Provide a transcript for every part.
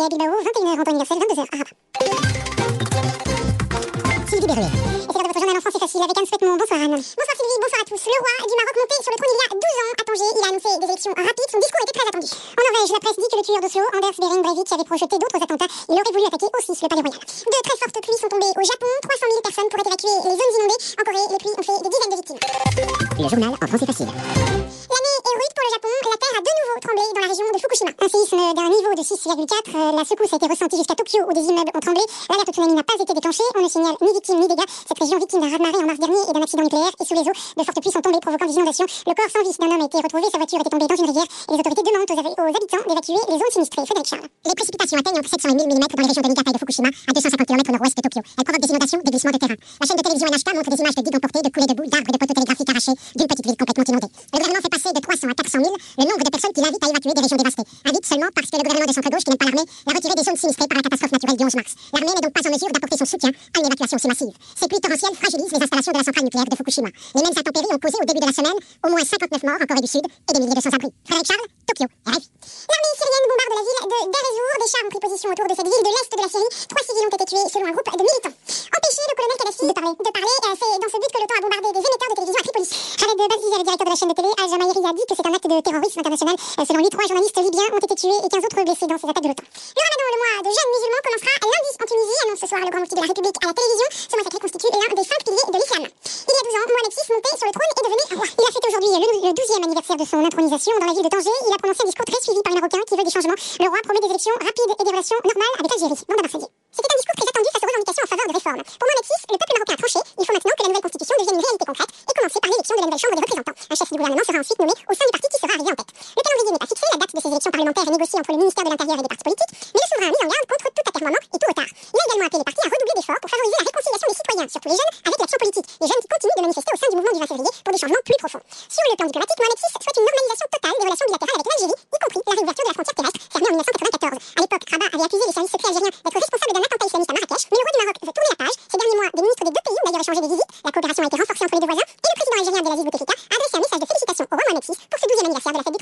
et à Bilbao, 21h en temps universel, 22h à Rabat. Sylvie Berruet. Et c'est de votre journal en français facile avec Anne Souhaitement. Bonsoir Anne. Bonsoir Sylvie, bonsoir à tous. Le roi du Maroc monté sur le trône il y a 12 ans à Tanger, il a annoncé des élections rapides. Son discours était très attendu. En Norvège, la presse dit que le tueur d'Oslo, Anders Behring Breivik, avait projeté d'autres attentats. Il aurait voulu attaquer aussi le palais royal. De très fortes pluies sont tombées au Japon. 300 000 personnes pourraient évacuer les zones inondées. En Corée, les pluies ont fait des dizaines de victimes. Le journal en français facile. De 6,4. Euh, La secousse a été ressentie jusqu'à Tokyo où des immeubles ont tremblé. L'alerte tsunami n'a pas été déclenchée. On ne signale ni victime ni dégâts. Cette région victime d'un raz-de-marée en mars dernier et d'un accident nucléaire est sous les eaux. De fortes pluies sont tombées provoquant des inondations. Le corps sans vie d'un homme a été retrouvé. Sa voiture était tombée dans une rivière et les autorités demandent aux, habitants d'évacuer les zones sinistrées. Les précipitations atteignent entre 700 et 1000 mm dans les régions de Niigata et de Fukushima, à 250 km au nord-ouest de Tokyo. Elles provoquent des inondations, des glissements de terrain. La chaîne de télévision NHK montre des images de digues emportées, de coulées de boue, d'arbres et de poteaux télégraphiques arrachés d'une petite ville complètement inondée. Le gouvernement fait passer de 300 à 400 000 le nombre de personnes qu'il invite à évacuer des régions dévastées. De centre-gauche, qui n'aime pas l'armée, l'a retiré des zones sinistrées par la catastrophe naturelle du 11 mars. L'armée n'est donc pas en mesure d'apporter son soutien à une évacuation si massive. Ces pluies torrentielles fragilisent les installations de la centrale nucléaire de Fukushima. Les mêmes intempéries ont causé au début de la semaine au moins 59 morts en Corée du Sud et des milliers de sans-abri. Frédéric Charles, Tokyo, RFI. L'armée syrienne bombarde la ville de Deir. Des chars ont pris position autour de cette ville de l'est de la Syrie. Trois civils ont été tués selon un groupe de militants. Empêcher le colonel Kadhafi de parler. De parler, euh, c'est dans ce but que l'OTAN a bombardé des émetteurs de télévision à Tripoli. Khaled Baziz, le directeur de la chaîne de télé Al Jamairi, a dit que c'est un acte de terrorisme international. Euh, selon lui, trois journalistes libyens ont été tués et 15 autres blessés dans ces attaques de l'OTAN. Le ramadan, le mois de jeûne musulman, commencera lundi en Tunisie, annonce ce soir le grand mufti de la République à la télévision. Ce mois sacré constitue l'un des cinq piliers de l'islam. Il y a 12 ans, Mohamed VI monté sur le trône et devenu roi. Il a fêté aujourd'hui le, le 12e anniversaire de son intronisation dans la ville de Tanger. Il a prononcé un discours très suivi par les Marocains qui veut des changements. Le roi promet des élections rapides et des relations normales avec l'Algérie. Bande Marseillais. C'était un discours très attendu face aux revendications en faveur de réformes. Pour Mohamed VI, le peuple marocain a tranché. Il faut maintenant que la nouvelle constitution devienne une réalité concrète l'élection de la nouvelle chambre des représentants. Un chef du gouvernement sera ensuite nommé au sein du parti qui sera arrivé en tête. Le calendrier n'est pas fixé, la date de ces élections parlementaires est négociée entre le ministère de l'Intérieur et des partis politiques, mais le souverain a mis en garde contre tout atermoiement et tout retard. Il a également appelé les partis à redoubler d'efforts pour favoriser la réconciliation des citoyens, surtout les jeunes, avec l'action politique. Les jeunes qui continuent de manifester au sein du mouvement du 20 février pour des changements plus profonds. Sur le plan diplomatique, Mohamed VI souhaite une normalisation totale des relations bilatérales avec l'Algérie, y compris la réouverture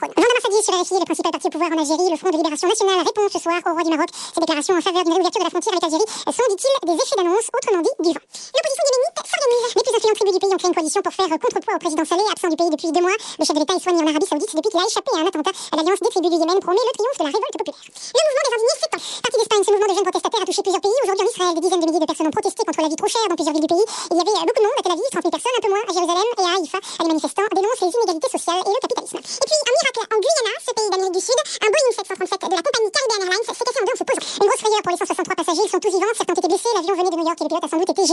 trône. Jean Damascadi sur RFI, le principal parti au pouvoir en Algérie, le Front de Libération Nationale, répond ce soir au roi du Maroc. Ces déclarations en faveur d'une réouverture de la frontière avec l'Algérie sont, dit-il, des effets d'annonce, autrement dit, du vent. L'opposition yéménite s'organise. Les plus influentes tribus du pays ont créé une coalition pour faire contrepoids au président Saleh, absent du pays depuis deux mois. Le chef de l'État est soigné en Arabie Saoudite depuis qu'il a échappé à un attentat. L'alliance des tribus du Yémen promet le triomphe de la révolte populaire. Le mouvement des indignés s'étend. Parti d'Espagne, ce mouvement de jeunes protestataires a touché plusieurs pays. Aujourd'hui en Israël, des dizaines de milliers de personnes ont protesté contre la vie trop chère dans plusieurs villes du pays. Il y avait beaucoup de monde à Tel Aviv, 30 000 personnes, un peu moins à Jérusalem et à Haïfa. Les manifestants dénoncent les inégalités sociales et le capitalisme.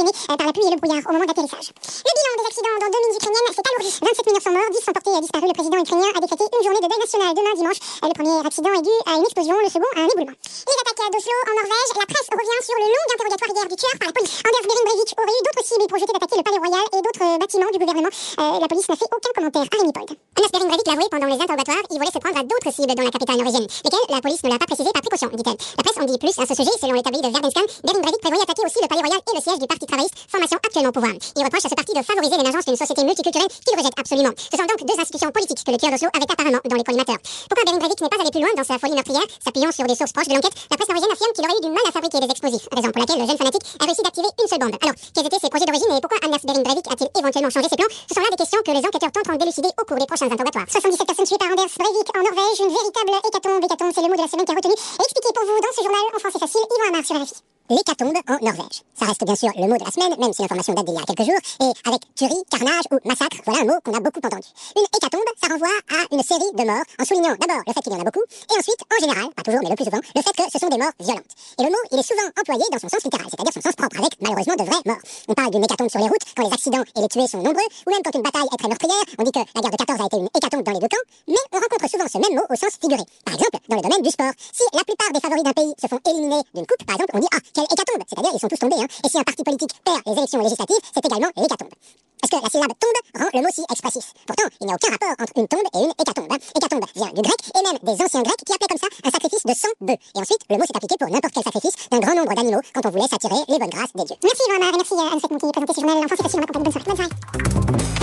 Euh, par la pluie et le brouillard au moment d'atterrissage. Le bilan des accidents dans deux mines ukrainiennes s'est alourdi. 27 mineurs sont morts, 10 sont portés disparus. Le président ukrainien a décrété une journée de deuil national demain dimanche. Euh, Le premier accident est dû à une explosion, le second à un éboulement. Les attaques d'Oslo en Norvège, la presse revient sur le long interrogatoire hier du tueur par la police. Anders Behring Breivik aurait eu d'autres cibles projetées d'attaquer le palais royal et d'autres bâtiments du gouvernement. Euh, la police n'a fait aucun commentaire. Rémi Pold. Anders Behring Breivik l'avouait pendant les interrogatoires, il voulait se prendre à d'autres cibles dans la capitale norvégienne, lesquelles? La police ne l'a pas précisé par précaution, dit-elle. La presse en dit plus à ce sujet, selon l'établi de Verdenscan, Behring Breivik prévoyait aussi le palais royal et le siège du parti travailliste, formation actuellement au pouvoir. Il reproche à ce parti de favoriser l'émergence d'une société multiculturelle qu'il rejette absolument. Ce sont donc deux institutions politiques que le tueur d'Oslo avait apparemment dans les collimateurs. Pourquoi Behring Breivik n'est pas allé plus loin dans sa folie meurtrière, s'appuyant sur des sources proches de l'enquête, la presse norvégienne affirme qu'il aurait eu du mal à fabriquer des explosifs, raison pour laquelle le jeune fanatique a réussi d'activer une seule bombe. Alors, quels étaient ses projets d'origine et pourquoi Anders Behring Breivik a-t-il éventuellement changé ses plans? Ce sont là des questions que les enquêteurs tenteront d'élucider au cours des prochains interrogatoires. 77 personnes tuées par Anders Breivik en Norvège, une véritable c'est le mot de la semaine qui retenu. Pour vous dans ce journal en facile. L'hécatombe en Norvège. Ça reste bien sûr le mot de la semaine, même si l'information date d'il y a quelques jours, et avec tuerie, carnage ou massacre, voilà un mot qu'on a beaucoup entendu. Une hécatombe, ça renvoie à une série de morts, en soulignant d'abord le fait qu'il y en a beaucoup, et ensuite, en général, pas toujours mais le plus souvent, le fait que ce sont des morts violentes. Et le mot, il est souvent employé dans son sens littéral, c'est-à-dire son sens propre, avec malheureusement de vraies morts. On parle d'une hécatombe sur les routes, quand les accidents et les tués sont nombreux, ou même quand une bataille est très meurtrière, on dit que la guerre de 14 a été une hécatombe dans les deux camps, mais on rencontre souvent ce même mot au sens figuré. Par exemple, dans le domaine du sport, si la plupart des favoris d'un pays se font éliminer d'une coupe, par exemple, on dit ah, hécatombe, c'est-à-dire ils sont tous tombés, hein. Et si un parti politique perd les élections législatives, c'est également l'hécatombe. Parce que la syllabe tombe rend le mot si expressif. Pourtant, il n'y a aucun rapport entre une tombe et une hécatombe. hein. Hécatombe vient du grec et même des anciens grecs qui appelaient comme ça un sacrifice de 100 bœufs. Et ensuite, le mot s'est appliqué pour n'importe quel sacrifice d'un grand nombre d'animaux quand on voulait s'attirer les bonnes grâces des dieux. Merci Amar et merci à Anne Monti, présenté ce journal en français facile en ma compagnie. Bonne soirée. Bonne soirée.